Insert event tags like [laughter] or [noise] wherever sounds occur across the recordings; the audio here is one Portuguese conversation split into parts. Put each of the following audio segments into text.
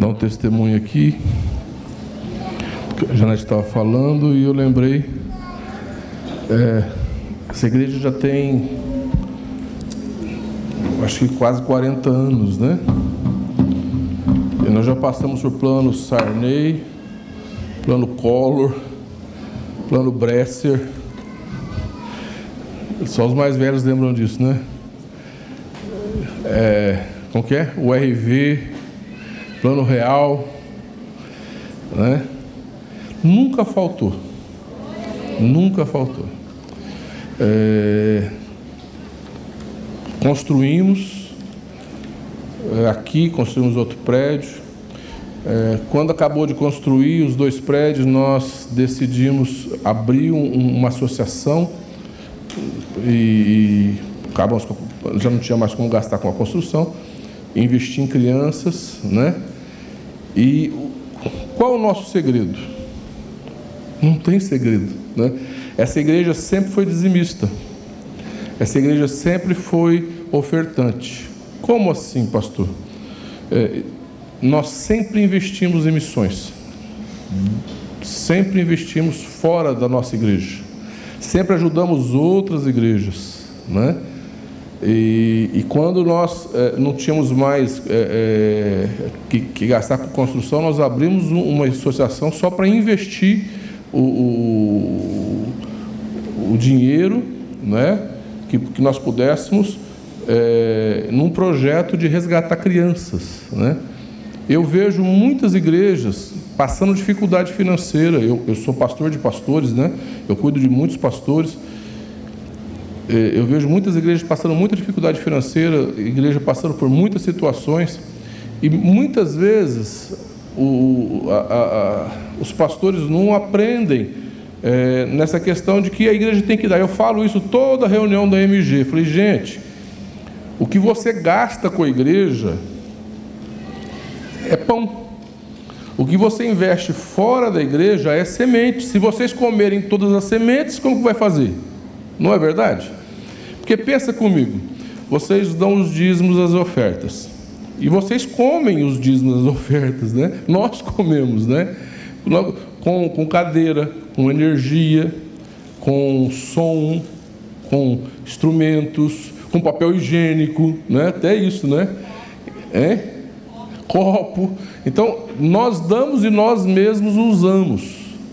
dar um testemunho aqui. A Janete estava falando e eu lembrei. É, essa igreja já tem, acho que quase 40 anos, né? E nós já passamos por plano Sarney, plano Collor, plano Bresser. Só os mais velhos lembram disso, né? É, como que é? O RV, plano real, né? Nunca faltou. Nunca faltou. É, construímos é, aqui, construímos outro prédio. É, quando acabou de construir os dois prédios, nós decidimos abrir um, uma associação e, e acabamos, já não tinha mais como gastar com a construção, investir em crianças, né? E qual é o nosso segredo? Não tem segredo, né? Essa igreja sempre foi dizimista. Essa igreja sempre foi ofertante. Como assim, pastor? É, nós sempre investimos em missões. Sempre investimos fora da nossa igreja. Sempre ajudamos outras igrejas, né? E, e quando nós é, não tínhamos mais é, é, que, que, gastar com construção, nós abrimos uma associação só para investir o, o, o, dinheiro né, que, que nós pudéssemos é, num projeto de resgatar crianças. Né? Eu vejo muitas igrejas passando dificuldade financeira. Eu, eu sou pastor de pastores, né? eu cuido de muitos pastores eu vejo muitas igrejas passando muita dificuldade financeira, igreja passando por muitas situações, e muitas vezes o, a, a, os pastores não aprendem é, nessa questão de que a igreja tem que dar. Eu falo isso toda reunião da MG. falei, gente, o que você gasta com a igreja é pão. O que você investe fora da igreja é semente. Se vocês comerem todas as sementes, como que vai fazer? Não é verdade? Porque pensa comigo, vocês dão os dízimos às ofertas. E vocês comem os dízimos das [laughs] ofertas, né? Nós comemos, né? Com, com cadeira, com energia, com som, com instrumentos, com papel higiênico, né? Até isso, né? É? Copo. Então, nós damos e nós mesmos usamos,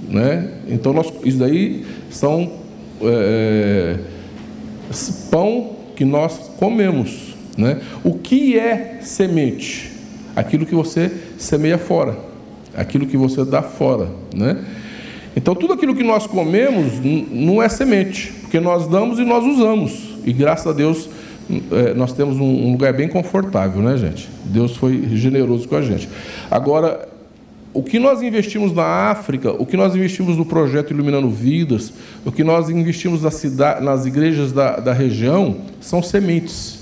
né? Então, nós, isso daí são é, pão que nós comemos. Né? O que é semente? Aquilo que você semeia fora, aquilo que você dá fora. Né? Então, tudo aquilo que nós comemos não é semente, porque nós damos e nós usamos. E graças a Deus, é, nós temos um lugar bem confortável, né, gente? Deus foi generoso com a gente. Agora, o que nós investimos na África, o que nós investimos no projeto Iluminando Vidas, o que nós investimos na cidade, nas igrejas da, da região, são sementes.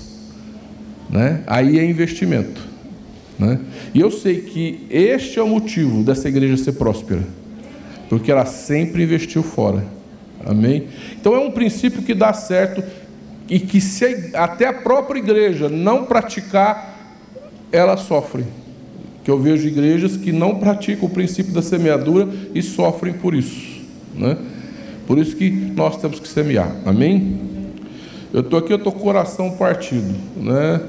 Né? Aí é investimento. Né? E eu sei que este é o motivo dessa igreja ser próspera, porque ela sempre investiu fora. Amém? Então é um princípio que dá certo e que se até a própria igreja não praticar, ela sofre que eu vejo igrejas que não praticam o princípio da semeadura e sofrem por isso. Né? Por isso que nós temos que semear. Amém? Eu estou aqui, eu estou com o coração partido. Né?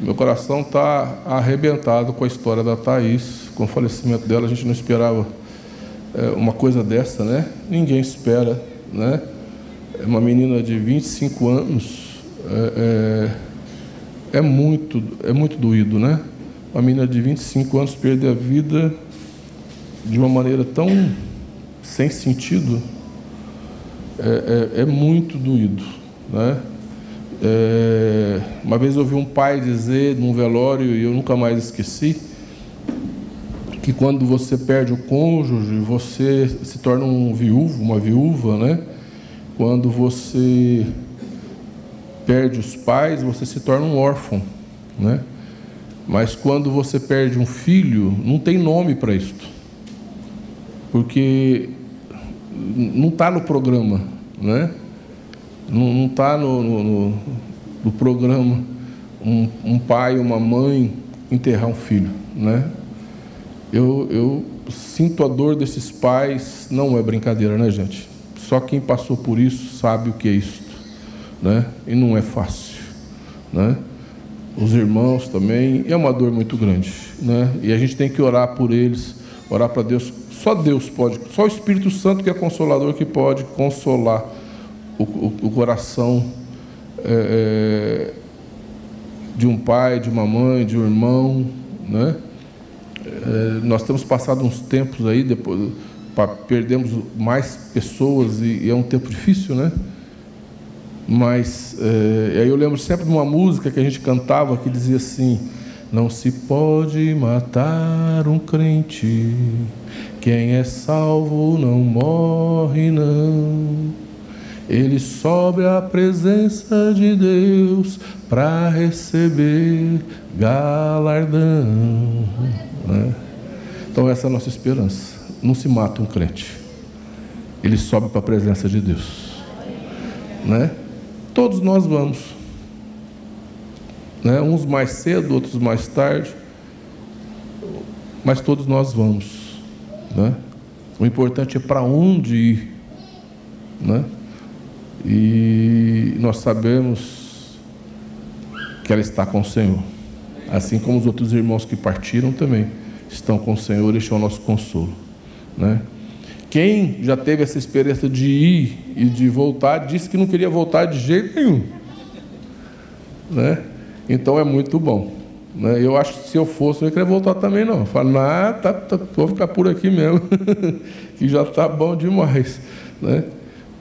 Meu coração está arrebentado com a história da Thaís. Com o falecimento dela, a gente não esperava é, uma coisa dessa, né? Ninguém espera, né? É uma menina de 25 anos. É, é, é muito, é muito doído, né? Uma menina de 25 anos perder a vida de uma maneira tão sem sentido é, é, é muito doído. Né? É, uma vez ouvi um pai dizer num velório, e eu nunca mais esqueci, que quando você perde o cônjuge, você se torna um viúvo, uma viúva, né? Quando você perde os pais, você se torna um órfão, né? Mas quando você perde um filho, não tem nome para isto. Porque não está no programa, né? não está no, no, no, programa um, um pai, uma mãe enterrar um filho. Né? Eu, eu sinto a dor desses pais, não é brincadeira, né, gente? Só quem passou por isso sabe o que é isso, né? E não é fácil, né? Os irmãos também, é uma dor muito grande, né? E a gente tem que orar por eles, orar para Deus. Só Deus pode, só o Espírito Santo que é consolador que pode consolar o, o, o coração é, de um pai, de uma mãe, de um irmão, né? É, nós temos passado uns tempos aí, depois perdemos mais pessoas e, e é um tempo difícil, né? Mas é, aí eu lembro sempre de uma música que a gente cantava que dizia assim: Não se pode matar um crente, quem é salvo não morre, não. Ele sobe à presença de Deus para receber galardão. Né? Então, essa é a nossa esperança. Não se mata um crente, ele sobe para a presença de Deus. Né? Todos nós vamos, né? uns mais cedo, outros mais tarde, mas todos nós vamos. Né? O importante é para onde ir. Né? E nós sabemos que ela está com o Senhor. Assim como os outros irmãos que partiram também estão com o Senhor, este é o nosso consolo. Né? Quem já teve essa experiência de ir e de voltar, disse que não queria voltar de jeito nenhum. Né? Então é muito bom. Né? Eu acho que se eu fosse, eu não queria voltar também, não. Eu falo, ah, tá, tá, vou ficar por aqui mesmo, [laughs] que já está bom demais. Né?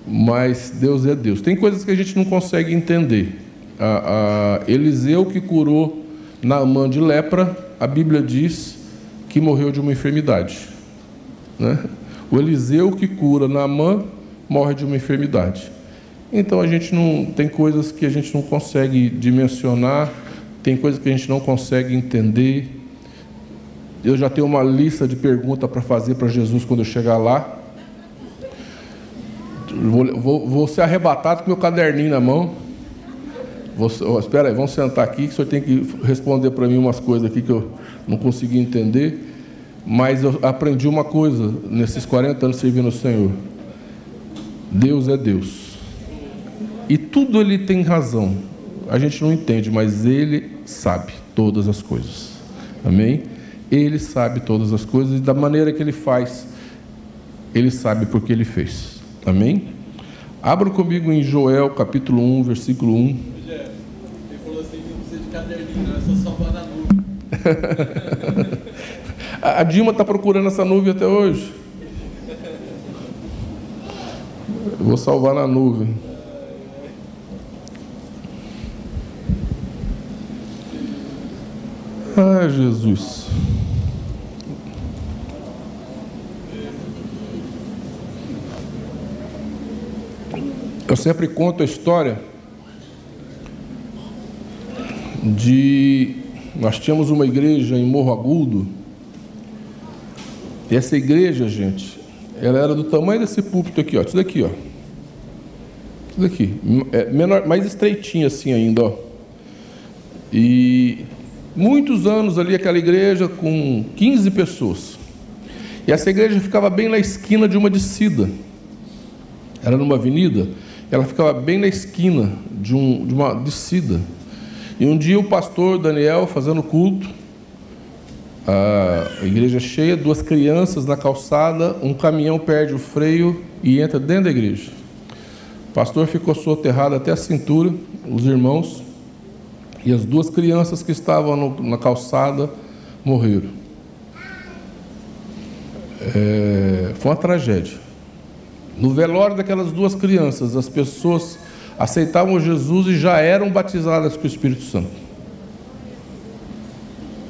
Mas Deus é Deus. Tem coisas que a gente não consegue entender. A, a Eliseu que curou Naamã de lepra, a Bíblia diz que morreu de uma enfermidade. Né? O Eliseu que cura Naamã morre de uma enfermidade. Então a gente não tem coisas que a gente não consegue dimensionar, tem coisas que a gente não consegue entender. Eu já tenho uma lista de perguntas para fazer para Jesus quando eu chegar lá. Vou, vou, vou, ser arrebatado com meu caderninho na mão. Vou, espera aí, vamos sentar aqui que o senhor tem que responder para mim umas coisas aqui que eu não consegui entender. Mas eu aprendi uma coisa nesses 40 anos servindo ao Senhor. Deus é Deus. E tudo ele tem razão. A gente não entende, mas ele sabe todas as coisas. Amém? Ele sabe todas as coisas e da maneira que ele faz, ele sabe porque ele fez. Amém? Abra comigo em Joel capítulo 1, versículo 1. Ele falou assim: não precisa de caderninho, não, é só salvar na nuvem. A Dilma está procurando essa nuvem até hoje. Eu vou salvar na nuvem. Ah, Jesus. Eu sempre conto a história de. Nós tínhamos uma igreja em Morro Agudo e essa igreja, gente, ela era do tamanho desse púlpito aqui, ó. Isso daqui, ó. Isso daqui. É menor, mais estreitinho assim ainda, ó. E muitos anos ali aquela igreja com 15 pessoas. E essa igreja ficava bem na esquina de uma descida. Era numa avenida, ela ficava bem na esquina de, um, de uma descida. E um dia o pastor Daniel, fazendo culto, a igreja cheia, duas crianças na calçada, um caminhão perde o freio e entra dentro da igreja. O pastor ficou soterrado até a cintura, os irmãos, e as duas crianças que estavam no, na calçada morreram. É, foi uma tragédia. No velório daquelas duas crianças, as pessoas aceitavam Jesus e já eram batizadas com o Espírito Santo.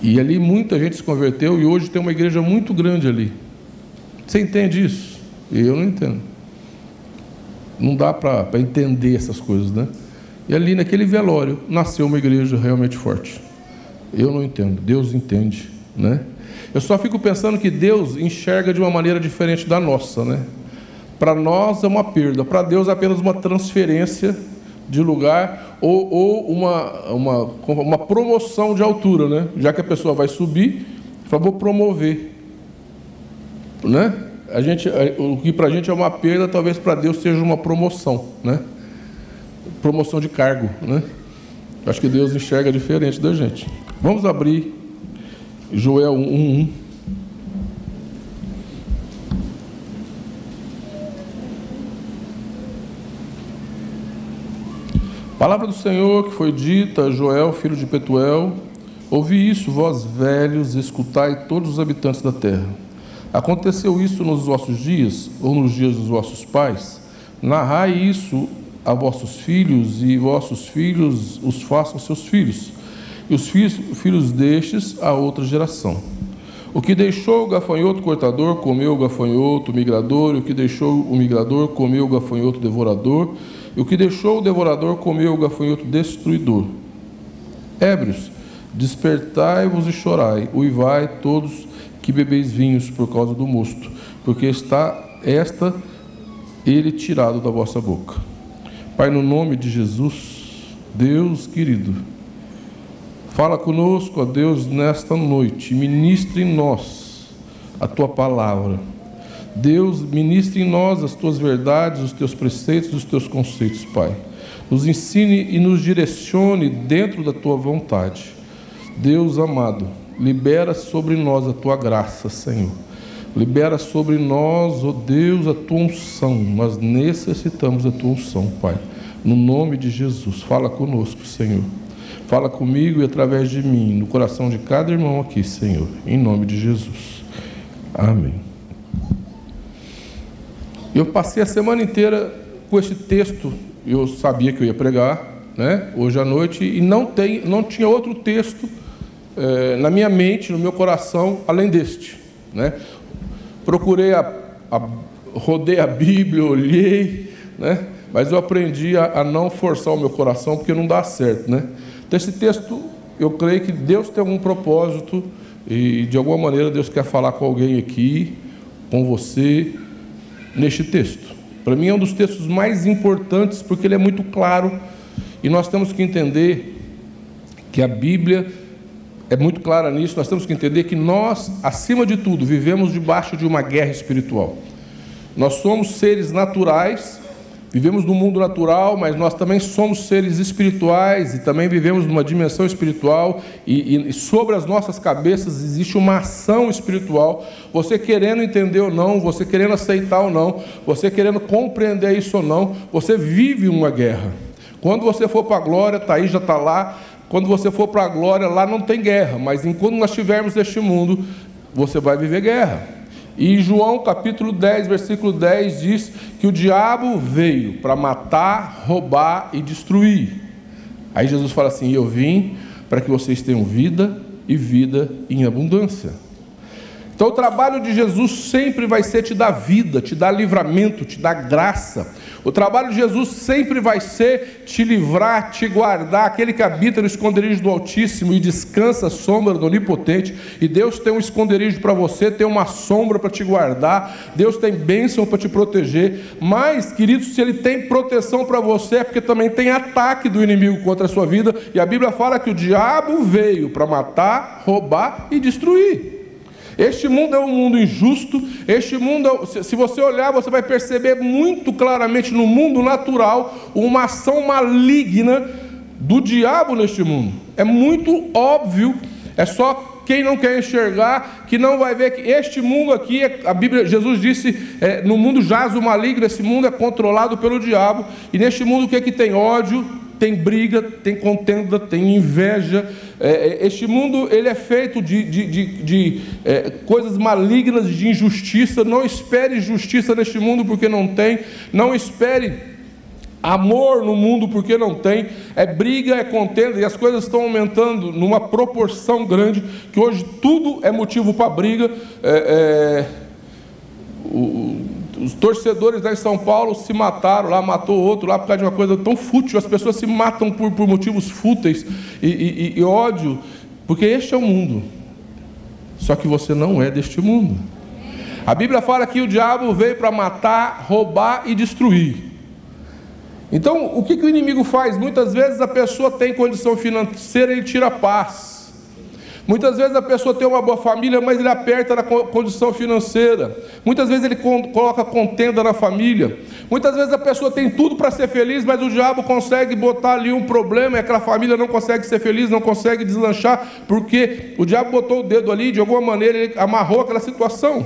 E ali muita gente se converteu e hoje tem uma igreja muito grande ali. Você entende isso? Eu não entendo. Não dá para entender essas coisas, né? E ali naquele velório nasceu uma igreja realmente forte. Eu não entendo, Deus entende, né? Eu só fico pensando que Deus enxerga de uma maneira diferente da nossa, né? Para nós é uma perda, para Deus é apenas uma transferência de lugar ou, ou uma, uma, uma promoção de altura, né? Já que a pessoa vai subir, fala, vou promover. né? A gente, o que para a gente é uma perda, talvez para Deus seja uma promoção, né? Promoção de cargo, né? Acho que Deus enxerga diferente da gente. Vamos abrir Joel 1:1. Palavra do Senhor que foi dita a Joel, filho de Petuel: Ouvi isso, vós velhos, escutai todos os habitantes da terra. Aconteceu isso nos vossos dias, ou nos dias dos vossos pais? Narrai isso a vossos filhos, e vossos filhos os façam seus filhos, e os filhos, destes a outra geração. O que deixou o gafanhoto cortador comeu o gafanhoto migrador, e o que deixou o migrador comeu o gafanhoto devorador, e o que deixou o devorador comeu o gafanhoto destruidor. Ébrios, despertai-vos e chorai, uivai todos que bebeis vinhos por causa do mosto, porque está esta ele tirado da vossa boca. Pai, no nome de Jesus, Deus querido, fala conosco, ó Deus, nesta noite, ministre em nós a tua palavra Deus, ministre em nós as tuas verdades, os teus preceitos, os teus conceitos, Pai. Nos ensine e nos direcione dentro da tua vontade. Deus amado, libera sobre nós a tua graça, Senhor. Libera sobre nós, ó oh Deus, a tua unção. Nós necessitamos da tua unção, Pai. No nome de Jesus, fala conosco, Senhor. Fala comigo e através de mim, no coração de cada irmão aqui, Senhor. Em nome de Jesus. Amém. Eu passei a semana inteira com este texto, eu sabia que eu ia pregar, né, hoje à noite, e não, tem, não tinha outro texto é, na minha mente, no meu coração, além deste. Né. Procurei, a, a, rodei a Bíblia, olhei, né, mas eu aprendi a, a não forçar o meu coração, porque não dá certo. Né. Então, esse texto, eu creio que Deus tem algum propósito, e de alguma maneira Deus quer falar com alguém aqui, com você, neste texto. Para mim é um dos textos mais importantes porque ele é muito claro e nós temos que entender que a Bíblia é muito clara nisso. Nós temos que entender que nós, acima de tudo, vivemos debaixo de uma guerra espiritual. Nós somos seres naturais Vivemos no mundo natural, mas nós também somos seres espirituais e também vivemos numa dimensão espiritual e, e, sobre as nossas cabeças existe uma ação espiritual. Você querendo entender ou não, você querendo aceitar ou não, você querendo compreender isso ou não, você vive uma guerra. Quando você for para a glória, Thaís já está lá. Quando você for para a glória, lá não tem guerra, mas enquanto nós estivermos neste mundo, você vai viver guerra. E João capítulo 10, versículo 10 diz que o diabo veio para matar, roubar e destruir. Aí Jesus fala assim: Eu vim para que vocês tenham vida e vida em abundância. Então o trabalho de Jesus sempre vai ser te dar vida, te dar livramento, te dar graça. O trabalho de Jesus sempre vai ser te livrar, te guardar, aquele que habita no esconderijo do Altíssimo e descansa sombra do Onipotente. E Deus tem um esconderijo para você, tem uma sombra para te guardar, Deus tem bênção para te proteger. Mas, queridos, se Ele tem proteção para você, é porque também tem ataque do inimigo contra a sua vida. E a Bíblia fala que o diabo veio para matar, roubar e destruir. Este mundo é um mundo injusto. Este mundo, é se você olhar, você vai perceber muito claramente no mundo natural uma ação maligna do diabo neste mundo. É muito óbvio. É só quem não quer enxergar que não vai ver que este mundo aqui, a Bíblia, Jesus disse, é, no mundo jaz o maligno. Esse mundo é controlado pelo diabo. E neste mundo o que é que tem ódio? Tem briga, tem contenda, tem inveja. É, é, este mundo ele é feito de, de, de, de é, coisas malignas, de injustiça. Não espere justiça neste mundo porque não tem. Não espere amor no mundo porque não tem. É briga, é contenda e as coisas estão aumentando numa proporção grande que hoje tudo é motivo para briga. É, é o, os torcedores lá em São Paulo se mataram lá, matou outro lá por causa de uma coisa tão fútil. As pessoas se matam por, por motivos fúteis e, e, e ódio, porque este é o mundo. Só que você não é deste mundo. A Bíblia fala que o diabo veio para matar, roubar e destruir. Então, o que, que o inimigo faz? Muitas vezes a pessoa tem condição financeira e ele tira a paz. Muitas vezes a pessoa tem uma boa família, mas ele aperta na condição financeira. Muitas vezes ele coloca contenda na família. Muitas vezes a pessoa tem tudo para ser feliz, mas o diabo consegue botar ali um problema e aquela família não consegue ser feliz, não consegue deslanchar, porque o diabo botou o dedo ali, de alguma maneira ele amarrou aquela situação.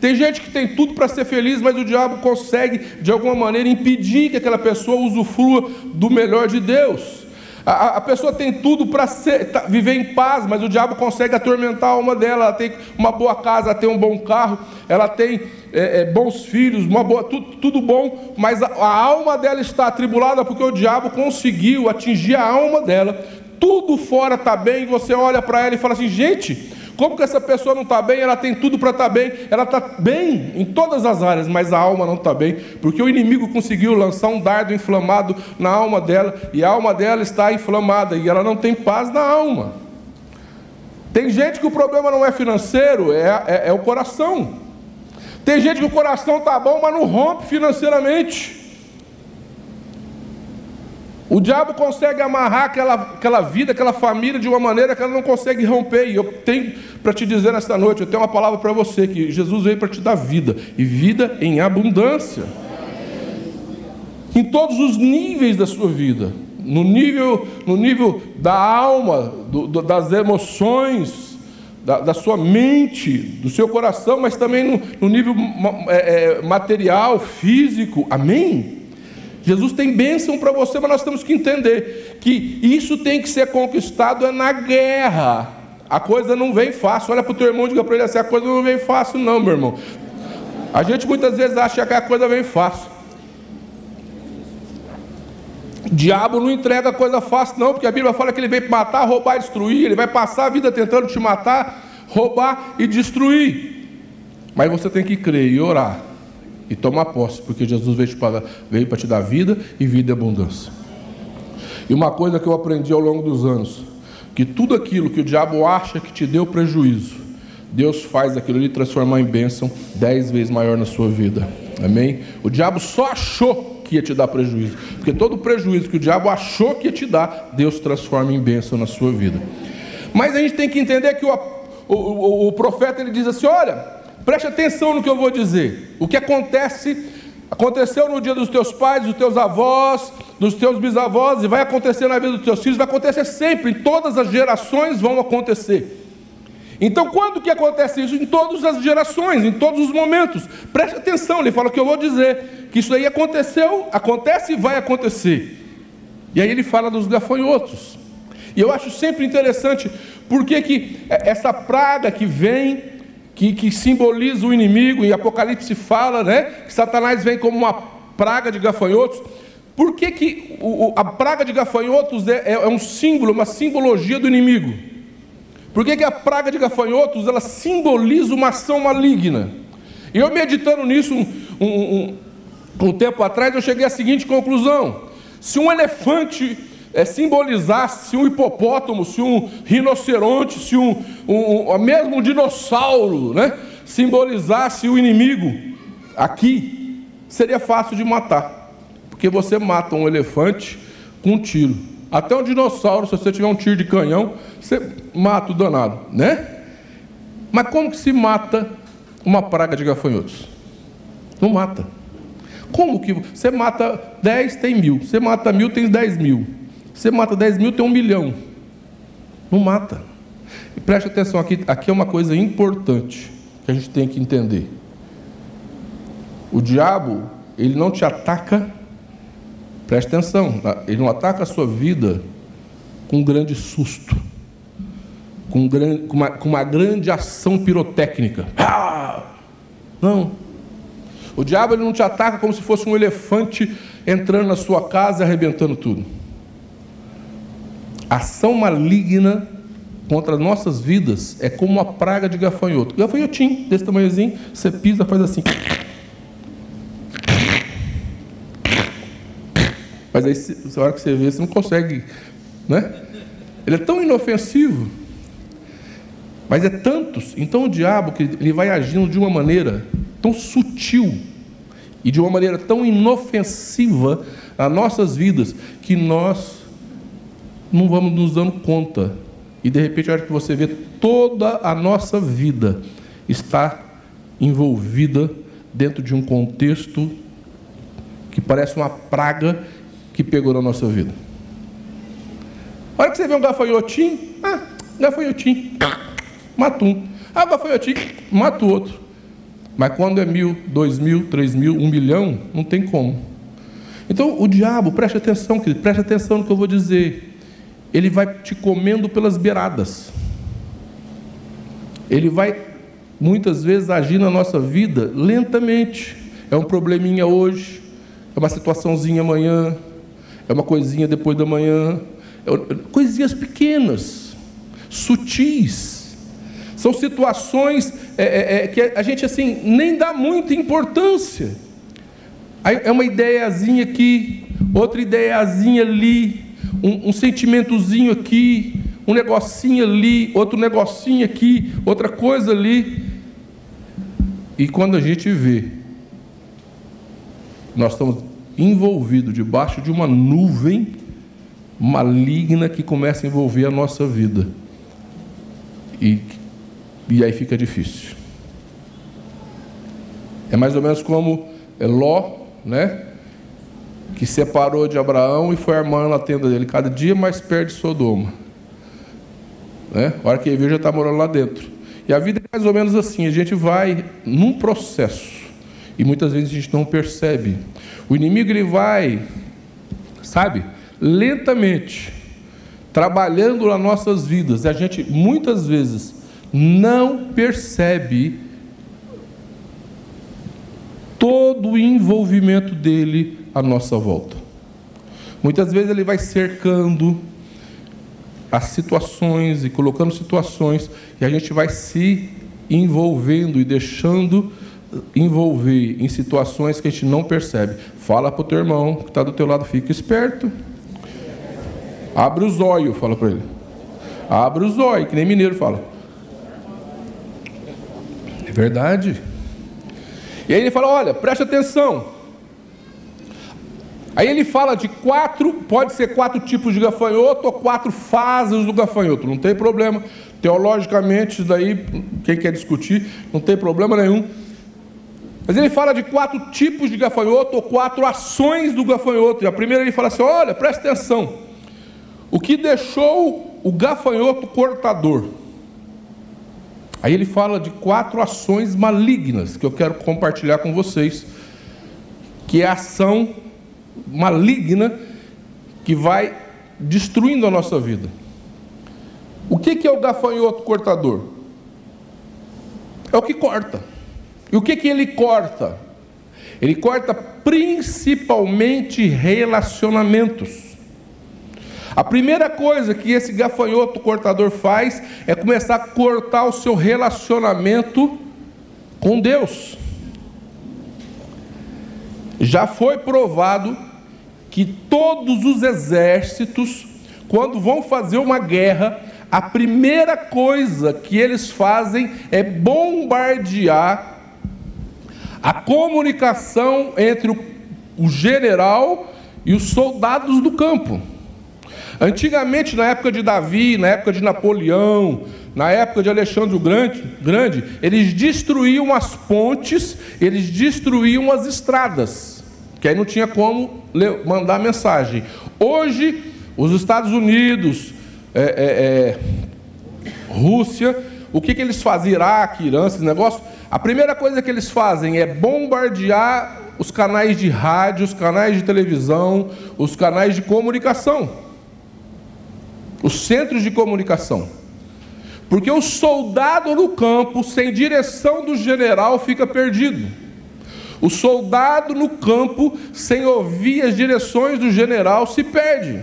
Tem gente que tem tudo para ser feliz, mas o diabo consegue, de alguma maneira, impedir que aquela pessoa usufrua do melhor de Deus. A, a pessoa tem tudo para tá, viver em paz, mas o diabo consegue atormentar a alma dela. Ela tem uma boa casa, ela tem um bom carro, ela tem é, é, bons filhos, uma boa, tudo, tudo bom, mas a, a alma dela está atribulada porque o diabo conseguiu atingir a alma dela. Tudo fora está bem, você olha para ela e fala assim: gente, como que essa pessoa não está bem? Ela tem tudo para estar tá bem, ela está bem em todas as áreas, mas a alma não está bem, porque o inimigo conseguiu lançar um dardo inflamado na alma dela, e a alma dela está inflamada, e ela não tem paz na alma. Tem gente que o problema não é financeiro, é, é, é o coração. Tem gente que o coração está bom, mas não rompe financeiramente. O diabo consegue amarrar aquela, aquela vida, aquela família de uma maneira que ela não consegue romper. E eu tenho para te dizer nesta noite, eu tenho uma palavra para você, que Jesus veio para te dar vida, e vida em abundância. Em todos os níveis da sua vida. No nível, no nível da alma, do, do, das emoções, da, da, sua mente, do seu coração, mas também no, no nível é, é, material, físico. Amém? Jesus tem bênção para você, mas nós temos que entender que isso tem que ser conquistado é na guerra. A coisa não vem fácil. Olha para o teu irmão e diga para ele assim: a coisa não vem fácil, não, meu irmão. A gente muitas vezes acha que a coisa vem fácil. O diabo não entrega coisa fácil, não, porque a Bíblia fala que ele veio matar, roubar e destruir. Ele vai passar a vida tentando te matar, roubar e destruir. Mas você tem que crer e orar e tomar posse, porque Jesus veio, para, veio para te dar vida e vida e abundância. E uma coisa que eu aprendi ao longo dos anos, que tudo aquilo que o diabo acha que te deu prejuízo, Deus faz aquilo ali transformar em bênção dez vezes maior na sua vida. Amém? O diabo só achou que ia te dar prejuízo, porque todo prejuízo que o diabo achou que ia te dar, Deus transforma em bênção na sua vida. Mas a gente tem que entender que o, o, o, o profeta ele diz assim: olha, Preste atenção no que eu vou dizer. O que acontece, aconteceu no dia dos teus pais, dos teus avós, dos teus bisavós, e vai acontecer na vida dos teus filhos, vai acontecer sempre, em todas as gerações vão acontecer. Então, quando que acontece isso? Em todas as gerações, em todos os momentos. Preste atenção, ele fala o que eu vou dizer, que isso aí aconteceu, acontece e vai acontecer. E aí ele fala dos gafanhotos. E eu acho sempre interessante, porque que essa praga que vem que, que simboliza o inimigo, e Apocalipse fala né, que Satanás vem como uma praga de gafanhotos. Por que, que o, a praga de gafanhotos é, é, é, um símbolo, uma simbologia do inimigo? Por que, que a praga de gafanhotos ela simboliza uma ação maligna? E eu meditando nisso um, um, um, um tempo atrás, eu cheguei à seguinte conclusão: se um elefante é, simbolizasse se um hipopótamo, se um rinoceronte, se um, um, um mesmo um dinossauro, né, simbolizasse o inimigo aqui, seria fácil de matar, porque você mata um elefante com um tiro. Até um dinossauro, se você tiver um tiro de canhão, você mata o danado, né? Mas como que se mata uma praga de gafanhotos? Não mata. Como que você mata 10, tem mil. Você mata mil, tem 10 mil. Você mata 10 mil, tem um milhão. Não mata. E preste atenção aqui, aqui é uma coisa importante que a gente tem que entender. O diabo, ele não te ataca, preste atenção, ele não ataca a sua vida com um grande susto, com, com, uma, com uma grande ação pirotécnica. Ah! Não. O diabo ele não te ataca como se fosse um elefante entrando na sua casa e arrebentando tudo ação maligna contra nossas vidas é como uma praga de gafanhoto. Gafanhotinho, desse tamanhozinho, você pisa, faz assim. Mas aí, na hora que você vê, você não consegue, né? Ele é tão inofensivo, mas é tantos. Então o diabo que ele vai agindo de uma maneira tão sutil e de uma maneira tão inofensiva a nossas vidas que nós não vamos nos dando conta. e de repente, a hora que você vê toda a nossa vida está envolvida dentro de um contexto que parece uma praga que pegou na nossa vida. A hora que você vê um gafanhotinho, ah, gafanhotinho, mata um. Ah, gafanhotinho, mata o outro. Mas quando é mil, dois mil, três mil, um milhão, não tem como. Então o diabo, preste atenção, querido, preste atenção no que eu vou dizer. Ele vai te comendo pelas beiradas. Ele vai muitas vezes agir na nossa vida lentamente. É um probleminha hoje, é uma situaçãozinha amanhã, é uma coisinha depois da manhã, é coisinhas pequenas, sutis. São situações é, é, é, que a gente assim nem dá muita importância. É uma ideiazinha aqui, outra ideiazinha ali, um, um sentimentozinho aqui, um negocinho ali, outro negocinho aqui, outra coisa ali. E quando a gente vê, nós estamos envolvidos debaixo de uma nuvem maligna que começa a envolver a nossa vida. E, e aí fica difícil. É mais ou menos como Ló, né? Que separou de Abraão e foi armando a tenda dele. Cada dia mais perto de Sodoma. Né? A hora que ele viu, já está morando lá dentro. E a vida é mais ou menos assim: a gente vai num processo. E muitas vezes a gente não percebe. O inimigo ele vai, sabe, lentamente, trabalhando nas nossas vidas. E a gente muitas vezes não percebe todo o envolvimento dele à nossa volta. Muitas vezes ele vai cercando as situações e colocando situações e a gente vai se envolvendo e deixando envolver em situações que a gente não percebe. Fala para o teu irmão que está do teu lado, fica esperto. Abre os olhos, fala para ele. Abre os olhos, que nem mineiro fala. É verdade. E aí ele fala: olha, preste atenção. Aí ele fala de quatro, pode ser quatro tipos de gafanhoto ou quatro fases do gafanhoto, não tem problema. Teologicamente, isso daí, quem quer discutir, não tem problema nenhum. Mas ele fala de quatro tipos de gafanhoto ou quatro ações do gafanhoto. E a primeira ele fala assim: olha, presta atenção. O que deixou o gafanhoto cortador? Aí ele fala de quatro ações malignas que eu quero compartilhar com vocês, que é a ação maligna que vai destruindo a nossa vida. O que é o gafanhoto cortador? É o que corta. E o que, que ele corta? Ele corta principalmente relacionamentos. A primeira coisa que esse gafanhoto cortador faz é começar a cortar o seu relacionamento com Deus. Já foi provado que todos os exércitos, quando vão fazer uma guerra, a primeira coisa que eles fazem é bombardear a comunicação entre o, general e os soldados do campo. Antigamente, na época de Davi, na época de Napoleão, na época de Alexandre o Grande, Grande, eles destruíam as pontes, eles destruíam as estradas, que aí não tinha como mandar mensagem. Hoje, os Estados Unidos, é, é, é, Rússia, o que, que eles fazem? Iraque, Irã, esses negócios a primeira coisa que eles fazem é bombardear os canais de rádio, os canais de televisão, os canais de comunicação, os centros de comunicação. Porque o soldado no campo, sem direção do general, fica perdido. O soldado no campo, sem ouvir as direções do general, se perde.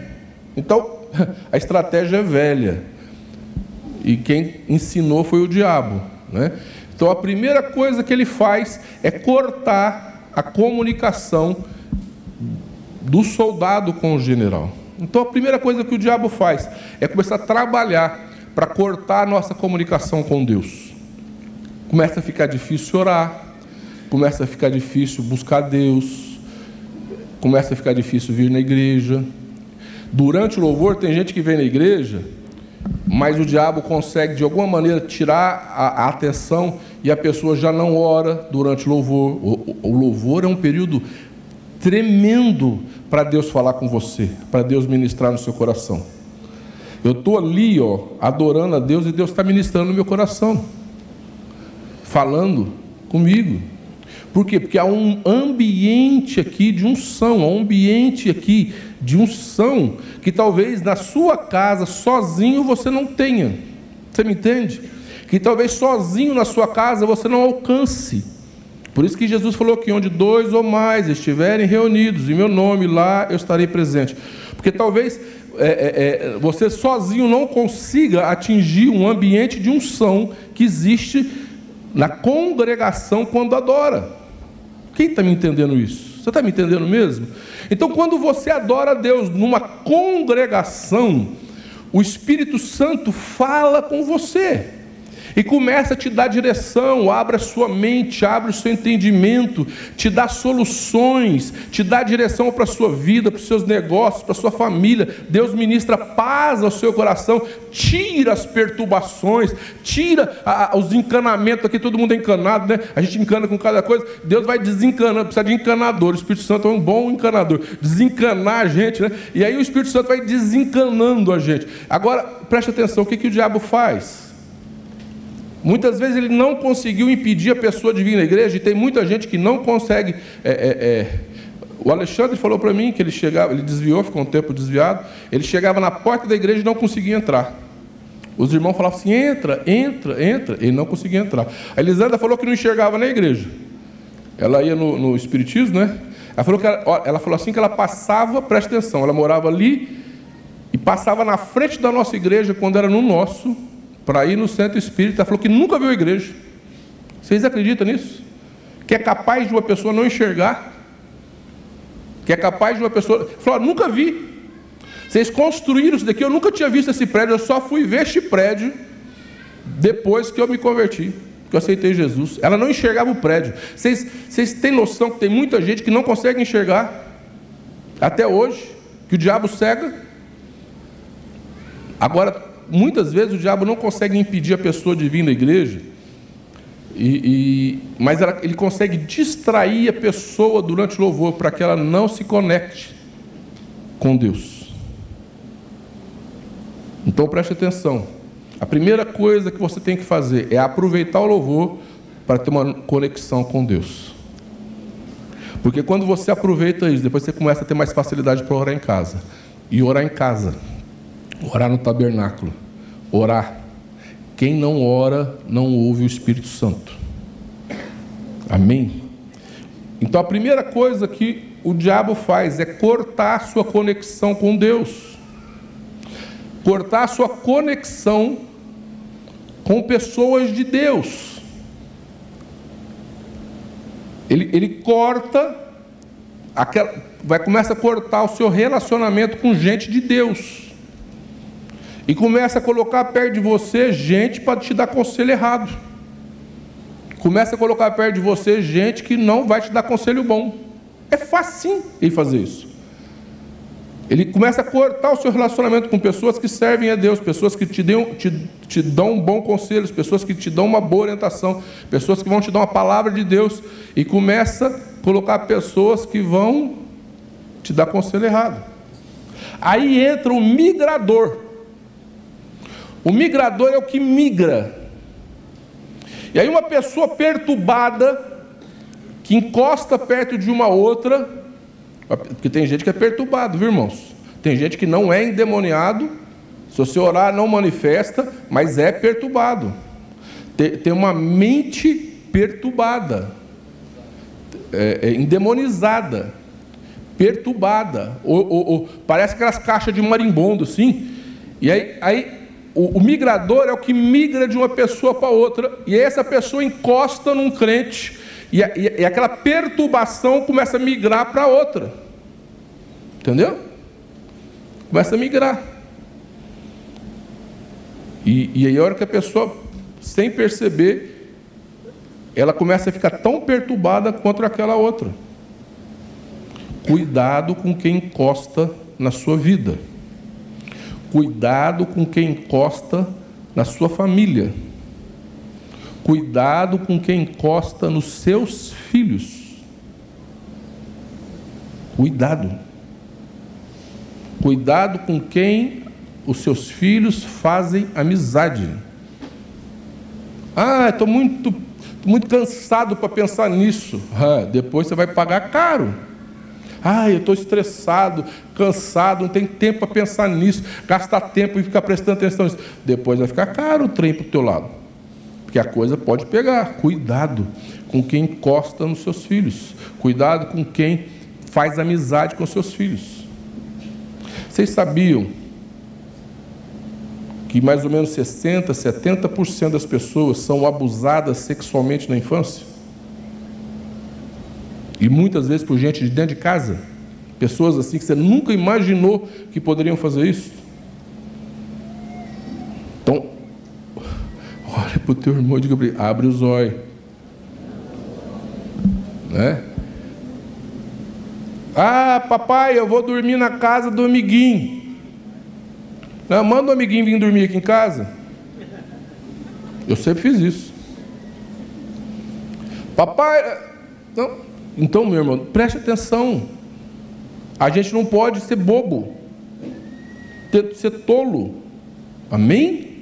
Então, [laughs] a estratégia é velha. E quem ensinou foi o diabo. Né? Então a primeira coisa que ele faz é cortar a comunicação do soldado com o general. Então a primeira coisa que o diabo faz é começar a trabalhar para cortar a nossa comunicação com Deus. Começa a ficar difícil orar, começa a ficar difícil buscar Deus, começa a ficar difícil vir na igreja. Durante o louvor tem gente que vem na igreja, mas o diabo consegue de alguma maneira tirar a, a atenção e a pessoa já não ora durante o louvor. O, o, o louvor é um período tremendo para Deus falar com você, para Deus ministrar no seu coração. Eu estou ali, ó, adorando a Deus e Deus está ministrando no meu coração, falando comigo. Por quê? Porque há um ambiente aqui de unção, há um ambiente aqui de unção que talvez na sua casa, sozinho, você não tenha. Você me entende? Que talvez sozinho na sua casa você não alcance. Por isso que Jesus falou que onde dois ou mais estiverem reunidos em meu nome, lá eu estarei presente. Porque talvez é, é, é você sozinho não consiga atingir um ambiente de unção que existe na congregação quando adora. Quem está me entendendo isso? Você está me entendendo mesmo? Então, quando você adora a Deus numa congregação, o Espírito Santo fala com você e começa a te dar direção, abre a sua mente, abre o seu entendimento, te dá soluções, te dá direção para a sua vida, para os seus negócios, para a sua família. Deus ministra paz ao seu coração, tira as perturbações, tira a, os encanamentos. Aqui todo mundo é encanado, né? A gente encana com cada coisa. Deus vai desencanando, precisa de encanador. O Espírito Santo é um bom encanador, desencanar a gente, né? E aí o Espírito Santo vai desencanando a gente. Agora, preste atenção: o que, que o diabo faz? Muitas vezes ele não conseguiu impedir a pessoa de vir na igreja, e tem muita gente que não consegue. É, é, é. O Alexandre falou para mim que ele chegava, ele desviou, ficou um tempo desviado, ele chegava na porta da igreja e não conseguia entrar. Os irmãos falavam assim: entra, entra, entra. Ele não conseguia entrar. A Elisandra falou que não enxergava na igreja. Ela ia no, no Espiritismo, né? Ela falou, que ela, ela falou assim que ela passava, presta atenção, ela morava ali e passava na frente da nossa igreja quando era no nosso para ir no centro espírita, falou que nunca viu a igreja. Vocês acreditam nisso? Que é capaz de uma pessoa não enxergar? Que é capaz de uma pessoa. Falou, nunca vi. Vocês construíram isso daqui, eu nunca tinha visto esse prédio, eu só fui ver este prédio depois que eu me converti, que eu aceitei Jesus. Ela não enxergava o prédio. Vocês, vocês têm noção que tem muita gente que não consegue enxergar até hoje, que o diabo cega. Agora, muitas vezes o diabo não consegue impedir a pessoa de vir na igreja, e, e, mas ela, ele consegue distrair a pessoa durante o louvor para que ela não se conecte com Deus. Então preste atenção. A primeira coisa que você tem que fazer é aproveitar o louvor para ter uma conexão com Deus. Porque quando você aproveita isso, depois você começa a ter mais facilidade para orar em casa. E orar em casa Orar no tabernáculo. Orar. Quem não ora não ouve o Espírito Santo. Amém? Então a primeira coisa que o diabo faz é cortar sua conexão com Deus. Cortar sua conexão com pessoas de Deus. Ele, ele corta, aquela, vai começar a cortar o seu relacionamento com gente de Deus. E começa a colocar perto de você gente para te dar conselho errado. Começa a colocar perto de você gente que não vai te dar conselho bom. É fácil ele fazer isso. Ele começa a cortar o seu relacionamento com pessoas que servem a Deus, pessoas que te, dão, te, te dão um bom conselho, pessoas que te dão uma boa orientação, pessoas que vão te dar uma palavra de Deus, e começa a colocar pessoas que vão te dar conselho errado. Aí entra o migrador. O migrador é o que migra. E aí uma pessoa perturbada, que encosta perto de uma outra, porque tem gente que é perturbado, viu irmãos? Tem gente que não é endemoniado, se você orar não manifesta, mas é perturbado. Tem, uma mente perturbada, é, é, endemonizada, perturbada, ou, ou, ou, parece aquelas caixas de marimbondo, sim. E aí, aí o, o, migrador é o que migra de uma pessoa para outra, e essa pessoa encosta num crente, e, e, e aquela perturbação começa a migrar para outra. Entendeu? Começa a migrar. E, e aí, a hora que a pessoa, sem perceber, ela começa a ficar tão perturbada quanto aquela outra. Cuidado com quem encosta na sua vida. Cuidado com quem encosta na sua família. Cuidado com quem encosta nos seus filhos. Cuidado. Cuidado com quem os seus filhos fazem amizade. Ah, estou muito, muito cansado para pensar nisso. Ah, depois você vai pagar caro. Ah, eu estou estressado, cansado, não tem tempo para pensar nisso, gastar tempo e ficar prestando atenção nisso. Depois vai ficar caro o trem para o teu lado. Porque a coisa pode pegar. Cuidado com quem encosta nos seus filhos. Cuidado com quem faz amizade com seus filhos. Vocês sabiam que mais ou menos 60%, 70% das pessoas são abusadas sexualmente na infância? E muitas vezes por gente de dentro de casa. Pessoas assim que você nunca imaginou que poderiam fazer isso. Então, olha para o teu irmão e diga para ele, abre os olhos. Né? Ah, papai, eu vou dormir na casa do amiguinho. Não, manda o amiguinho vir dormir aqui em casa. Eu sempre fiz isso. Papai. Não. Então, meu irmão, preste atenção. A gente não pode ser bobo, ser tolo. Amém?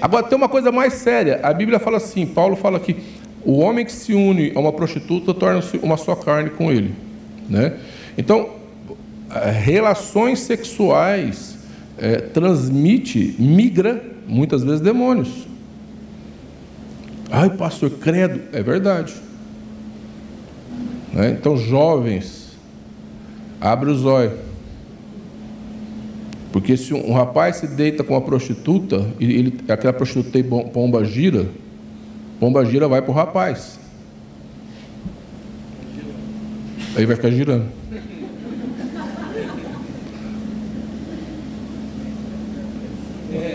Agora tem uma coisa mais séria. A Bíblia fala assim: Paulo fala que o homem que se une a uma prostituta torna-se uma só carne com ele. Né? Então, relações sexuais é, transmite, migra, muitas vezes, demônios. Ai, pastor, credo. É verdade. Né? Então, jovens, abre os olhos. Porque se um rapaz se deita com uma prostituta, e ele, aquela prostituta tem pomba gira, pomba gira vai para o rapaz. Aí vai ficar girando.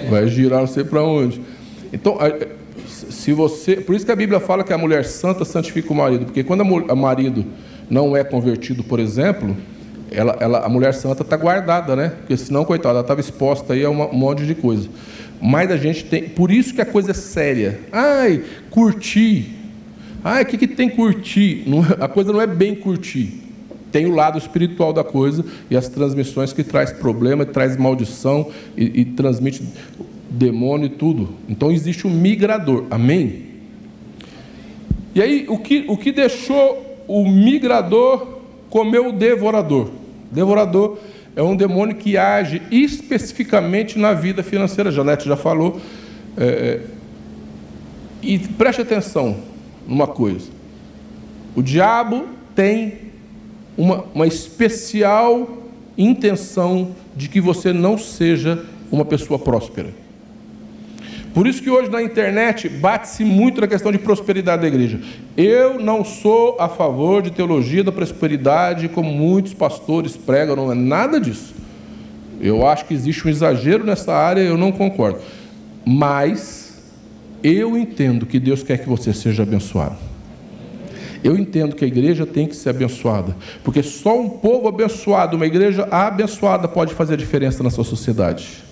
Vai girar não sei para onde. Então, se você, por isso que a Bíblia fala que a mulher santa santifica o marido, porque quando o marido não é convertido, por exemplo, ela, ela, a mulher santa está guardada, né? Porque senão, coitada, ela estava exposta aí a um monte de coisa. Mas a gente tem, por isso que a coisa é séria. Ai, curtir. Ai, o que, que tem curtir? Não, a coisa não é bem curtir tem o lado espiritual da coisa e as transmissões que traz problema, traz maldição e, e transmite demônio e tudo. Então existe um migrador. Amém? E aí, o que, o que deixou o migrador comer o devorador? Devorador é um demônio que age especificamente na vida financeira. Janete já falou. É, é e preste atenção numa coisa: o diabo tem uma, uma especial intenção de que você não seja uma pessoa próspera. Por isso que hoje na internet bate-se muito na questão de prosperidade da igreja. Eu não sou a favor de teologia da prosperidade, como muitos pastores pregam, não é nada disso. Eu acho que existe um exagero nessa área, eu não concordo. Mas eu entendo que Deus quer que você seja abençoado. Eu entendo que a igreja tem que ser abençoada, porque só um povo abençoado, uma igreja abençoada, pode fazer a diferença na sua sociedade.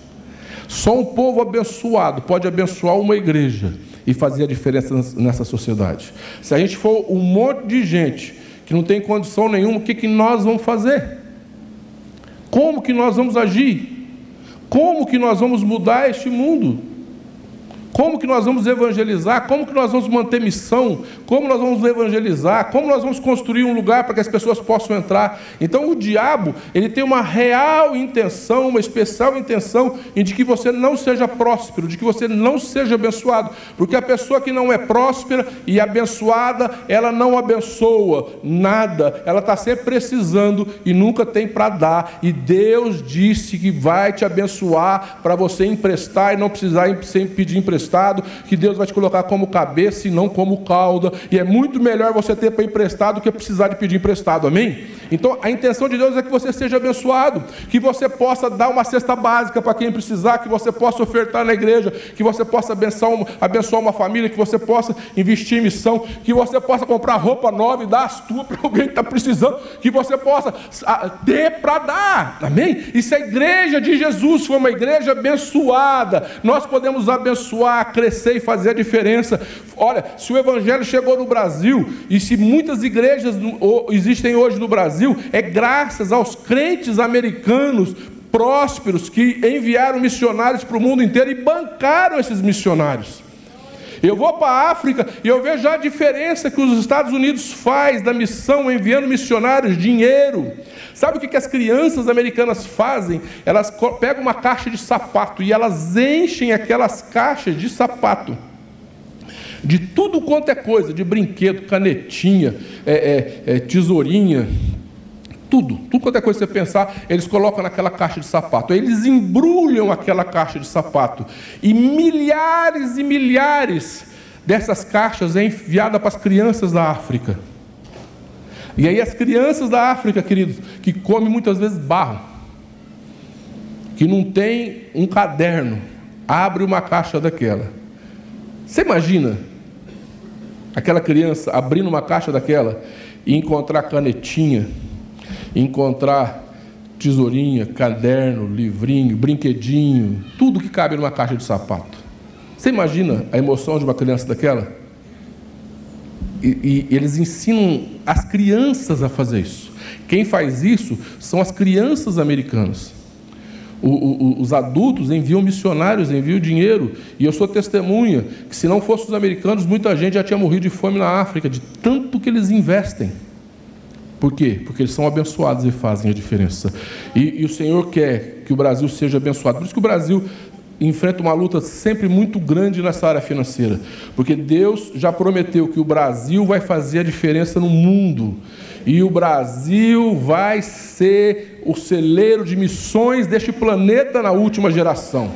Só um povo abençoado pode abençoar uma igreja e fazer a diferença nessa sociedade. Se a gente for um monte de gente que não tem condição nenhuma, o que, que nós vamos fazer? Como que nós vamos agir? Como que nós vamos mudar este mundo? Como que nós vamos evangelizar? Como que nós vamos manter missão? Como nós vamos evangelizar? Como nós vamos construir um lugar para que as pessoas possam entrar? Então o diabo, ele tem uma real intenção, uma especial intenção em de que você não seja próspero, de que você não seja abençoado, porque a pessoa que não é próspera e abençoada, ela não abençoa nada, ela está sempre precisando e nunca tem para dar. E Deus disse que vai te abençoar para você emprestar e não precisar sem pedir emprestado emprestado, que Deus vai te colocar como cabeça e não como cauda, e é muito melhor você ter para emprestado do que precisar de pedir emprestado, amém? Então a intenção de Deus é que você seja abençoado, que você possa dar uma cesta básica para quem precisar, que você possa ofertar na igreja, que você possa abençoar uma, abençoar uma família, que você possa investir em missão, que você possa comprar roupa nova e dar as tuas para [laughs] alguém que está precisando, que você possa ter para dar, amém? E se a igreja de Jesus for uma igreja abençoada, nós podemos abençoar, crescer e fazer a diferença. Olha, se o evangelho chegou no Brasil e se muitas igrejas existem hoje no Brasil, é graças aos crentes americanos prósperos que enviaram missionários para o mundo inteiro e bancaram esses missionários. Eu vou para a África e eu vejo a diferença que os Estados Unidos faz da missão enviando missionários, dinheiro. Sabe o que, que as crianças americanas fazem? Elas pegam uma caixa de sapato e elas enchem aquelas caixas de sapato de tudo quanto é coisa, de brinquedo, canetinha, é, é, é, tesourinha, tudo, tudo quanto é coisa que você pensar, eles colocam naquela caixa de sapato. Eles embrulham aquela caixa de sapato. E milhares e milhares dessas caixas é enviada para as crianças da África. E aí as crianças da África, queridos, que comem muitas vezes barro, que não tem um caderno, abre uma caixa daquela. Você imagina aquela criança abrindo uma caixa daquela e encontrar canetinha, encontrar tesourinha, caderno, livrinho, brinquedinho, tudo que cabe numa caixa de sapato. Você imagina a emoção de uma criança daquela? E, e, eles ensinam as crianças a fazer isso. Quem faz isso são as crianças americanas. O, o, os adultos enviam missionários, enviam dinheiro, e eu sou testemunha que se não fossem os americanos, muita gente já tinha morrido de fome na África, de tanto que eles investem. Por quê? Porque eles são abençoados e fazem a diferença. E, e, o Senhor quer que o Brasil seja abençoado. Por isso que o Brasil enfrenta uma luta sempre muito grande nessa área financeira. Porque Deus já prometeu que o Brasil vai fazer a diferença no mundo. E o Brasil vai ser o celeiro de missões deste planeta na última geração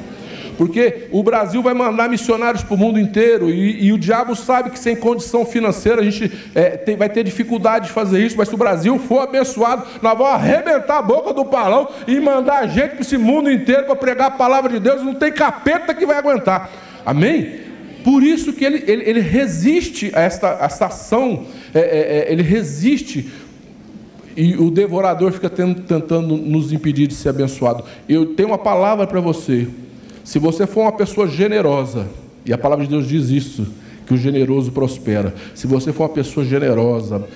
porque o Brasil vai mandar missionários para o mundo inteiro e, e, o diabo sabe que sem condição financeira a gente é, tem, vai ter dificuldade de fazer isso, mas se o Brasil for abençoado, nós vamos arrebentar a boca do palão e mandar a gente para esse mundo inteiro para pregar a palavra de Deus, não tem capeta que vai aguentar. Amém? Por isso que ele, ele, ele resiste a esta, a esta ação, é, é, é ele resiste e o devorador fica tentando nos impedir de ser abençoado. Eu tenho uma palavra para você. Se você for uma pessoa generosa, e a palavra de Deus diz isso, que o generoso prospera. Se você for uma pessoa generosa,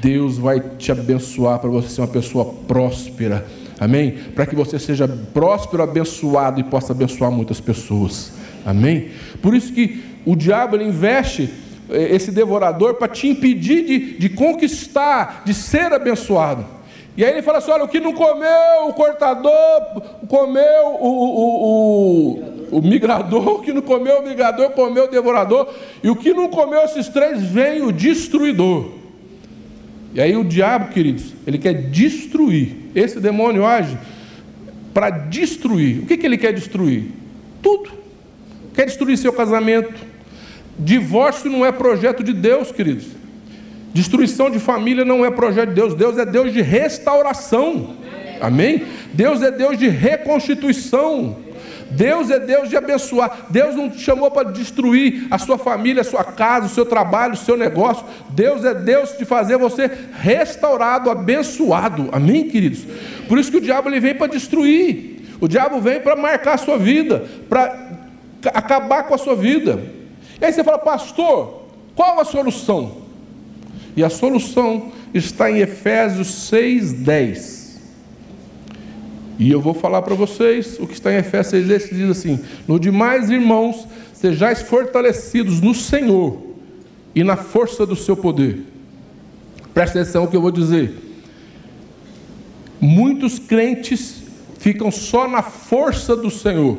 Deus vai te abençoar para você ser uma pessoa próspera. Amém? Para que você seja próspero, abençoado e possa abençoar muitas pessoas. Amém? Por isso que o diabo ele investe eh, esse devorador para te impedir de, de conquistar, de ser abençoado. E aí ele fala assim: olha, o que não comeu o cortador, comeu o, o, o, o migrador, [laughs] o que não comeu o migrador, comeu o devorador, e o que não comeu esses três vem o destruidor. E aí o diabo, queridos, ele quer destruir. Esse demônio age para destruir. O que, que ele quer destruir? Tudo. Quer destruir seu casamento. Divórcio não é projeto de Deus, queridos. Destruição de família não é projeto de Deus, Deus é Deus de restauração. Amém? Deus é Deus de reconstituição. Deus é Deus de abençoar. Deus não te chamou para destruir a sua família, a sua casa, o seu trabalho, o seu negócio. Deus é Deus de fazer você restaurado, abençoado. Amém, queridos? Por isso que o diabo ele vem para destruir. O diabo vem para marcar a sua vida, para acabar com a sua vida. E aí você fala, pastor, qual a solução? E a solução está em Efésios 6:10. E eu vou falar para vocês o que está em Efésios 6:10 que diz assim: "No demais, irmãos, sejais fortalecidos no Senhor e na força do seu poder." Presta atenção no que eu vou dizer. Muitos crentes ficam só na força do Senhor.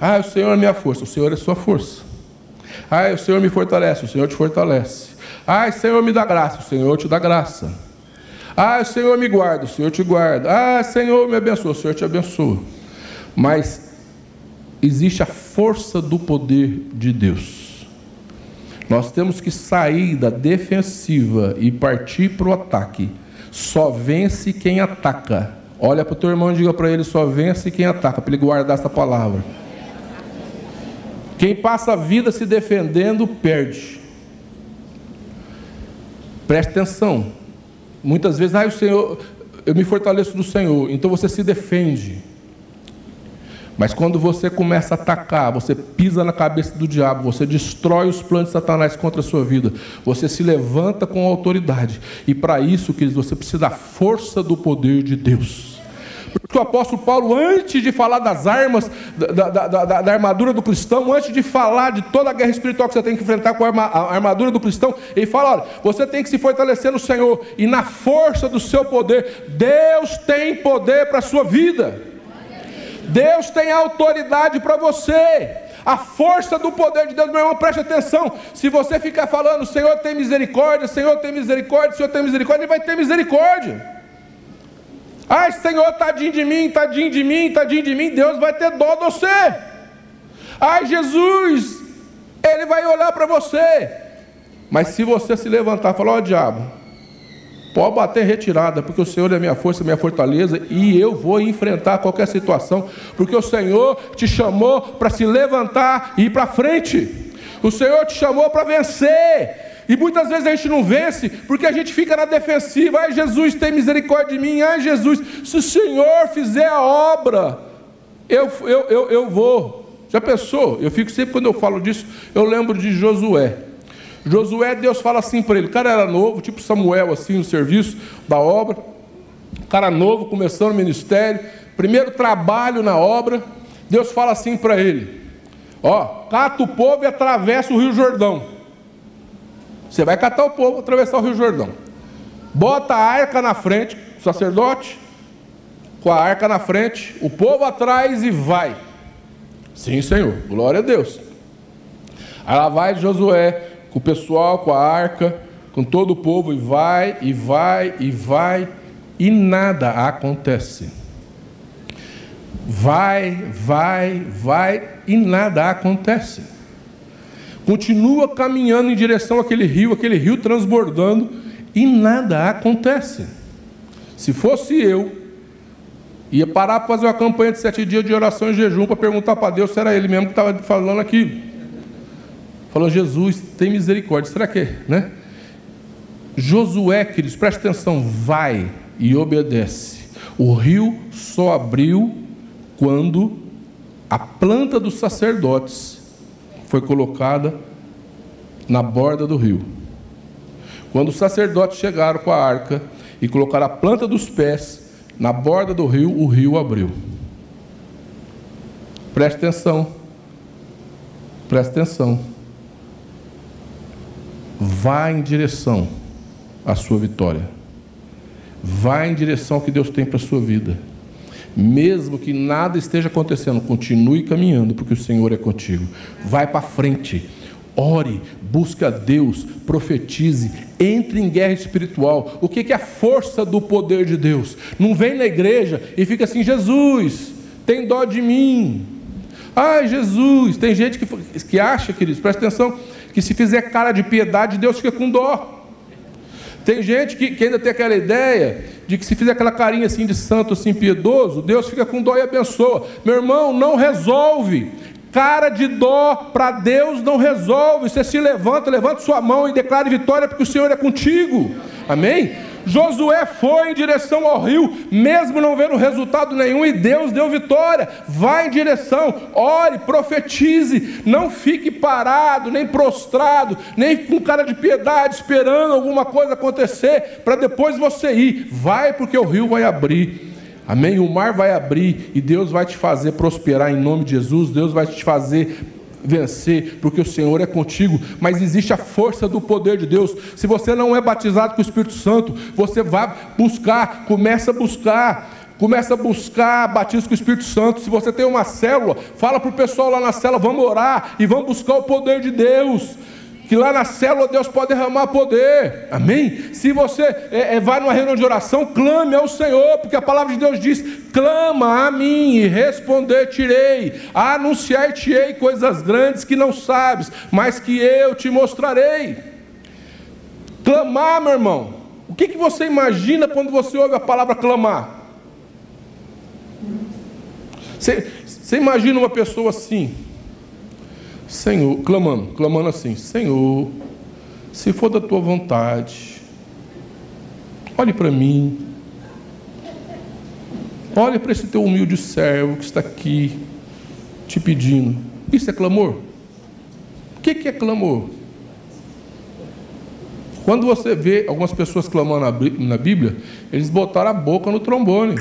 Ah, o Senhor é minha força, o Senhor é sua força. Ah, o Senhor me fortalece, o Senhor te fortalece. Ai, Senhor, me dá graça. O Senhor te dá graça. Ai, Senhor, me guarda. O Senhor te guarda. Ah, Senhor, me abençoa. O Senhor te abençoa. Mas existe a força do poder de Deus. Nós temos que sair da defensiva e partir para o ataque. Só vence quem ataca. Olha para o teu irmão e diga para ele: só vence quem ataca, para ele guardar essa palavra. Quem passa a vida se defendendo, perde. Preste atenção. Muitas vezes, ah, o Senhor, eu me fortaleço no Senhor, então você se defende. Mas quando você começa a atacar, você pisa na cabeça do diabo, você destrói os planos de Satanás contra a sua vida, você se levanta com autoridade. E para isso, queridos, você precisa da força do poder de Deus. Porque o apóstolo Paulo, antes de falar das armas, da, da, da, da, armadura do cristão, antes de falar de toda a guerra espiritual que você tem que enfrentar com a, arma, a armadura do cristão, ele fala: olha, você tem que se fortalecer no Senhor e na força do seu poder. Deus tem poder para a sua vida. Deus tem autoridade para você. A força do poder de Deus, meu irmão, preste atenção. Se você ficar falando, Senhor tem misericórdia, Senhor tem misericórdia, Senhor tem misericórdia, Ele vai ter misericórdia. Ai, Senhor, tadinho de mim, tadinho de mim, tadinho de mim, Deus vai ter dó de você. Ai, Jesus, Ele vai olhar para você. Mas se você se levantar e falar, ó oh, diabo, pode bater retirada, porque o Senhor é minha força, minha fortaleza, e eu vou enfrentar qualquer situação, porque o Senhor te chamou para se levantar e ir para frente. O Senhor te chamou para vencer. E muitas vezes a gente não vence porque a gente fica na defensiva. Ai, Jesus, tem misericórdia de mim. Ai, Jesus, se o Senhor fizer a obra, eu, eu, eu, eu vou. Já pensou? Eu fico sempre, quando eu falo disso, eu lembro de Josué. Josué, Deus fala assim para ele: o cara era novo, tipo Samuel, assim, no serviço da obra. Cara novo, começando o ministério. Primeiro trabalho na obra. Deus fala assim para ele: Ó, cata o povo e atravessa o Rio Jordão. Você vai catar o povo, atravessar o Rio Jordão. Bota a arca na frente, o sacerdote, com a arca na frente, o povo atrás e vai. Sim, Senhor, glória a Deus. Aí lá vai Josué, com o pessoal, com a arca, com todo o povo, e vai, e vai, e vai, e nada acontece. Vai, vai, vai, e nada acontece continua caminhando em direção àquele rio, aquele rio transbordando, e nada acontece. Se fosse eu, ia parar para fazer uma campanha de sete dias de oração e jejum para perguntar para Deus se era Ele mesmo que estava falando aquilo. Falando, Jesus, tem misericórdia. Será que é? Né? Josué, queridos, preste atenção, vai e obedece. O rio só abriu quando a planta dos sacerdotes foi colocada na borda do rio. Quando os sacerdotes chegaram com a arca e colocaram a planta dos pés na borda do rio, o rio abriu. Preste atenção. Preste atenção. Vá em direção à sua vitória. Vá em direção ao que Deus tem para a sua vida. Mesmo que nada esteja acontecendo, continue caminhando, porque o Senhor é contigo. Vai para frente. Ore, busque a Deus, profetize, entre em guerra espiritual. O que é a força do poder de Deus? Não vem na igreja e fica assim: Jesus, tem dó de mim. Ai, Jesus. Tem gente que, que acha, queridos, presta atenção, que se fizer cara de piedade, Deus fica com dó. Tem gente que, que, ainda tem aquela ideia de que se fizer aquela carinha assim de santo, assim piedoso, Deus fica com dó e abençoa. Meu irmão, não resolve. Cara de dó para Deus não resolve. Você se levanta, levanta sua mão e declara vitória porque o Senhor é contigo. Amém? Josué foi em direção ao rio, mesmo não vendo resultado nenhum, e Deus deu vitória. Vai em direção, ore, profetize, não fique parado, nem prostrado, nem com cara de piedade, esperando alguma coisa acontecer, para depois você ir. Vai, porque o rio vai abrir. Amém? O mar vai abrir e Deus vai te fazer prosperar em nome de Jesus. Deus vai te fazer vencer, porque o Senhor é contigo, mas existe a força do poder de Deus. Se você não é batizado com o Espírito Santo, você vai buscar, começa a buscar. Começa a buscar batismo com o Espírito Santo. Se você tem uma célula, fala para o pessoal lá na célula, vamos orar e vamos buscar o poder de Deus. Que lá na célula Deus pode derramar poder, amém? Se você é, é, vai numa reunião de oração, clame ao Senhor, porque a palavra de Deus diz: clama a mim e responder-te-ei, anunciar-te-ei coisas grandes que não sabes, mas que eu te mostrarei. Clamar, meu irmão, o que, que você imagina quando você ouve a palavra clamar? Você, você imagina uma pessoa assim, Senhor, clamando, clamando assim: Senhor, se for da tua vontade, olhe para mim, olhe para esse teu humilde servo que está aqui te pedindo. Isso é clamor? O que é clamor? Quando você vê algumas pessoas clamando na Bíblia, eles botaram a boca no trombone.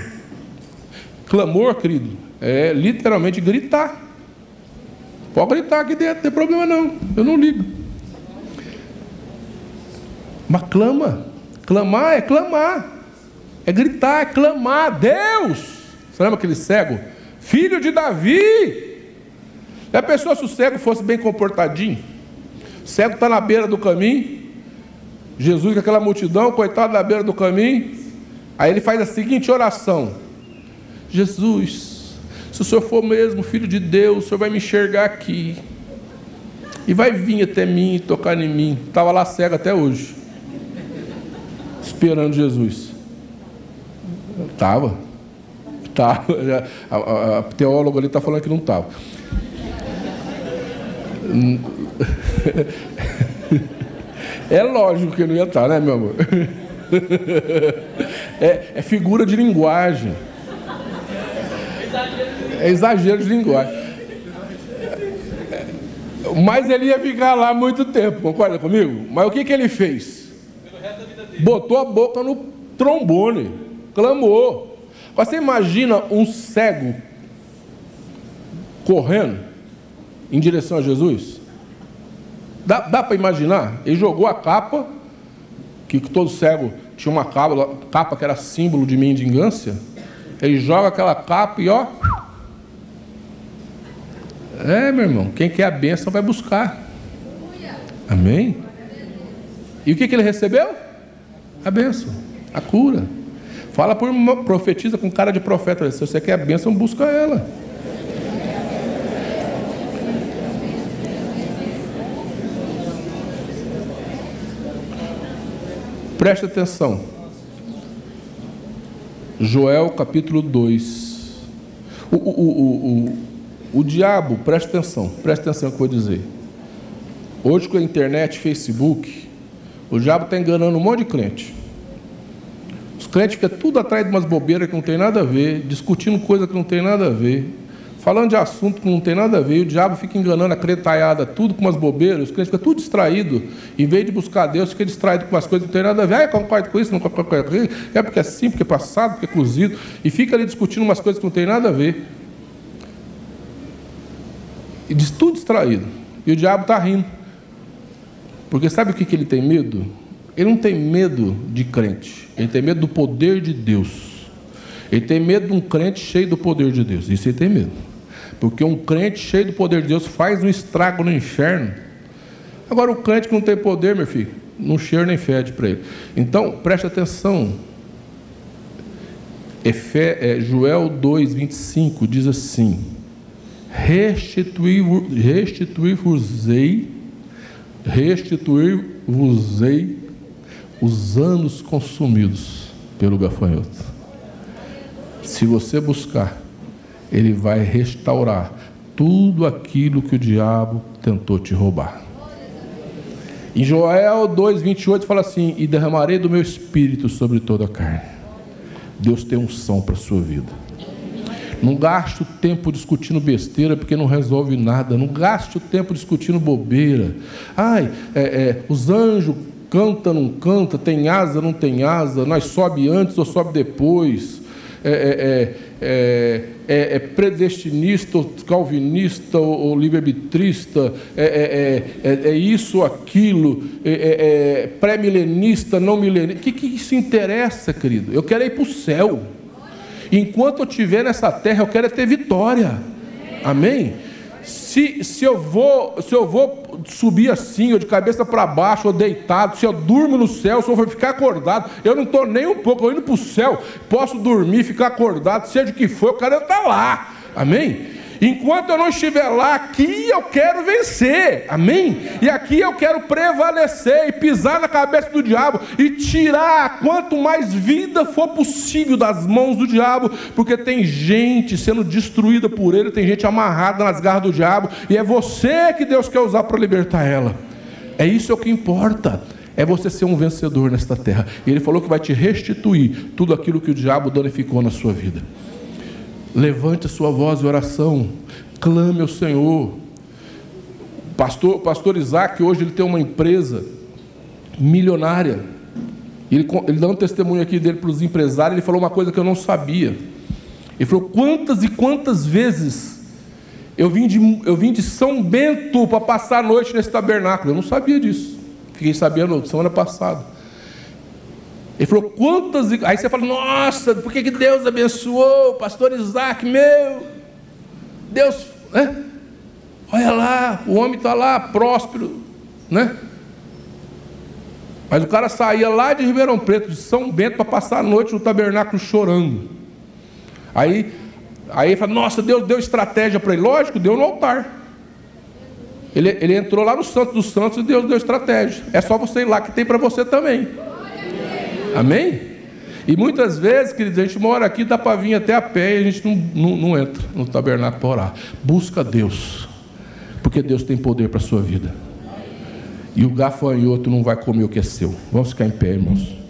Clamor, querido, é literalmente gritar. Pode gritar aqui dentro, não tem problema não. Eu não ligo. Mas clama. Clamar é clamar. É gritar, é clamar. Deus! Você lembra aquele cego? Filho de Davi. E a pessoa, se o cego fosse bem comportadinho, o cego está na beira do caminho, Jesus com aquela multidão, coitado na beira do caminho, aí ele faz a seguinte oração: Jesus, se o Senhor for mesmo filho de Deus, o Senhor vai me enxergar aqui. E vai vir até mim e tocar em mim. Estava lá cego até hoje. Esperando Jesus. Estava. Estava. [laughs] A, a, a teóloga ali está falando que não estava. [laughs] É lógico que não ia estar, né, meu amor? [laughs] É, é figura de linguagem. É exagero de linguagem. Mas ele ia ficar lá muito tempo, concorda comigo? Mas o que, que ele fez? Botou a boca no trombone, clamou. Você imagina um cego correndo em direção a Jesus? Dá, dá para imaginar? Ele jogou a capa, que todo cego tinha uma capa, capa que era símbolo de mendigância. Ele joga aquela capa e ó, é, meu irmão, quem quer a bênção vai buscar. Amém? E o que, que ele recebeu? A bênção, a cura. Fala por uma, profetiza com cara de profeta. Se você quer a bênção, busca ela. Preste atenção. Joel capítulo 2. O, o, o, o, o diabo, preste atenção, preste atenção no que eu vou dizer. Hoje com a internet, Facebook, o diabo está enganando um monte de crente. Os crentes ficam tudo atrás de umas bobeiras que não tem nada a ver, discutindo coisa que não tem nada a ver, falando de assunto que não tem nada a ver, o diabo fica enganando a cretaiada, tudo com umas bobeiras, os crentes ficam tudo distraído, em vez de buscar Deus, fica distraído com umas coisas que não tem nada a ver. Ah, concordo com isso, não concordo com isso, é porque é assim, porque é passado, porque é cozido, e fica ali discutindo umas coisas que não tem nada a ver e diz tudo distraído. E o diabo está rindo. Porque sabe o que, que ele tem medo? Ele não tem medo de crente, ele tem medo do poder de Deus. Ele tem medo de um crente cheio do poder de Deus. Isso ele tem medo. Porque um crente cheio do poder de Deus faz um estrago no inferno. Agora, o crente que não tem poder, meu filho, não cheira nem fede para ele. Então, preste atenção. Efé, é, Joel 2, 25 diz assim: restituir-vos-ei, restituir-vos-ei os anos consumidos pelo gafanhoto. Se você buscar, ele vai restaurar tudo aquilo que o diabo tentou te roubar. Em Joel 2,28 fala assim: E derramarei do meu espírito sobre toda a carne. Deus tem um som para a sua vida. Não gaste o tempo discutindo besteira porque não resolve nada. Não gaste o tempo discutindo bobeira. Ai, é, é, os anjos canta, não canta, tem asa, não tem asa, nós sobe antes ou sobe depois. É, é, é, é, é predestinista, ou calvinista, ou, ou livre-arbitrista, é, é, isso ou aquilo, é, pré-milenista, não milenista. O que, que isso interessa, querido? Eu quero ir para o céu. Enquanto eu estiver nessa terra, eu quero é ter vitória. Amém? Se se, eu vou, se eu vou subir assim, ou de cabeça para baixo, ou deitado, se eu durmo no céu, se eu vou ficar acordado, eu não estou nem um pouco, eu indo para o céu, posso dormir, ficar acordado, seja o que for, eu quero estar lá. Amém? Enquanto eu não estiver lá, aqui eu quero vencer, amém? E aqui eu quero prevalecer e pisar na cabeça do diabo e tirar quanto mais vida for possível das mãos do diabo, porque tem gente sendo destruída por ele, tem gente amarrada nas garras do diabo, e é você que Deus quer usar para libertar ela. É isso é que importa. É você ser um vencedor nesta terra. E ele falou que vai te restituir tudo aquilo que o diabo danificou na sua vida. Levante a sua voz de oração, clame ao Senhor. Pastor, pastor Isaac, hoje ele tem uma empresa milionária. Ele, ele dá um testemunho aqui dele para os empresários, ele falou uma coisa que eu não sabia. Ele falou: quantas e quantas vezes eu vim de, eu vim de São Bento para passar a noite nesse tabernáculo. Eu não sabia disso. Fiquei sabendo semana passada. Ele falou, quantas. Aí você fala, nossa, por que, que Deus abençoou o pastor Isaac, meu? Deus, né? Olha lá, o homem está lá, próspero, né? Mas o cara saía lá de Ribeirão Preto, de São Bento, para passar a noite no tabernáculo chorando. Aí, aí ele fala, nossa, Deus deu estratégia para ele. Lógico, deu no altar. Ele, ele entrou lá no Santo dos Santos e Deus deu estratégia. É só você ir lá que tem para você também. Amém? E muitas vezes, queridos, a gente mora aqui, dá para vir até a pé e a gente não, não, não entra no tabernáculo para orar. Busca Deus, porque Deus tem poder para a sua vida. E o gafanhoto não vai comer o que é seu. Vamos ficar em pé, irmãos.